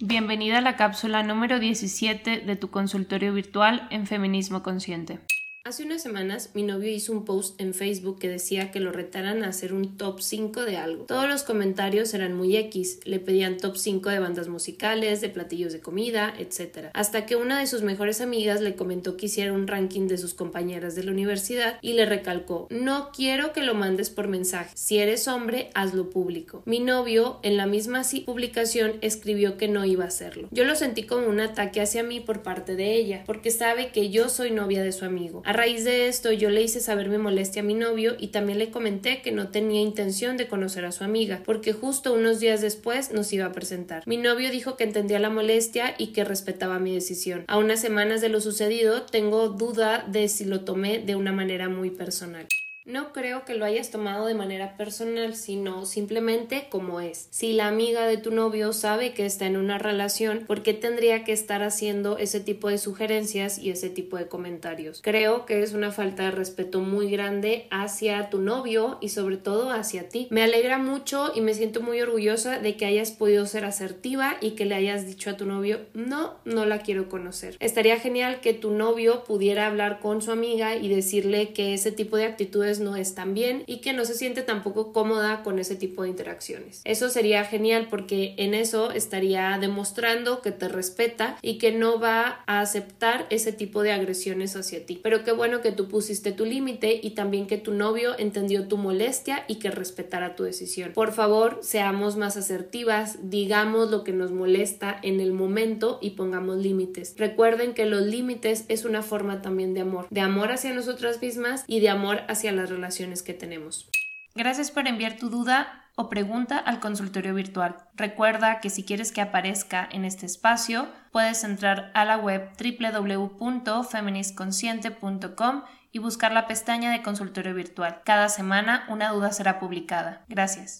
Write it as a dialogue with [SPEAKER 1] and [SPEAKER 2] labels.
[SPEAKER 1] Bienvenida a la cápsula número 17 de tu consultorio virtual en Feminismo Consciente.
[SPEAKER 2] Hace unas semanas mi novio hizo un post en Facebook que decía que lo retaran a hacer un top 5 de algo. Todos los comentarios eran muy X, le pedían top 5 de bandas musicales, de platillos de comida, etc. Hasta que una de sus mejores amigas le comentó que hiciera un ranking de sus compañeras de la universidad y le recalcó, no quiero que lo mandes por mensaje, si eres hombre, hazlo público. Mi novio en la misma publicación escribió que no iba a hacerlo. Yo lo sentí como un ataque hacia mí por parte de ella, porque sabe que yo soy novia de su amigo raíz de esto yo le hice saber mi molestia a mi novio y también le comenté que no tenía intención de conocer a su amiga, porque justo unos días después nos iba a presentar. Mi novio dijo que entendía la molestia y que respetaba mi decisión. A unas semanas de lo sucedido tengo duda de si lo tomé de una manera muy personal. No creo que lo hayas tomado de manera personal, sino simplemente como es. Si la amiga de tu novio sabe que está en una relación, ¿por qué tendría que estar haciendo ese tipo de sugerencias y ese tipo de comentarios? Creo que es una falta de respeto muy grande hacia tu novio y sobre todo hacia ti. Me alegra mucho y me siento muy orgullosa de que hayas podido ser asertiva y que le hayas dicho a tu novio, no, no la quiero conocer. Estaría genial que tu novio pudiera hablar con su amiga y decirle que ese tipo de actitudes no es tan bien y que no se siente tampoco cómoda con ese tipo de interacciones. Eso sería genial porque en eso estaría demostrando que te respeta y que no va a aceptar ese tipo de agresiones hacia ti. Pero qué bueno que tú pusiste tu límite y también que tu novio entendió tu molestia y que respetara tu decisión. Por favor, seamos más asertivas, digamos lo que nos molesta en el momento y pongamos límites. Recuerden que los límites es una forma también de amor, de amor hacia nosotras mismas y de amor hacia relaciones que tenemos.
[SPEAKER 1] Gracias por enviar tu duda o pregunta al consultorio virtual. Recuerda que si quieres que aparezca en este espacio, puedes entrar a la web www.feministconsciente.com y buscar la pestaña de consultorio virtual. Cada semana una duda será publicada. Gracias.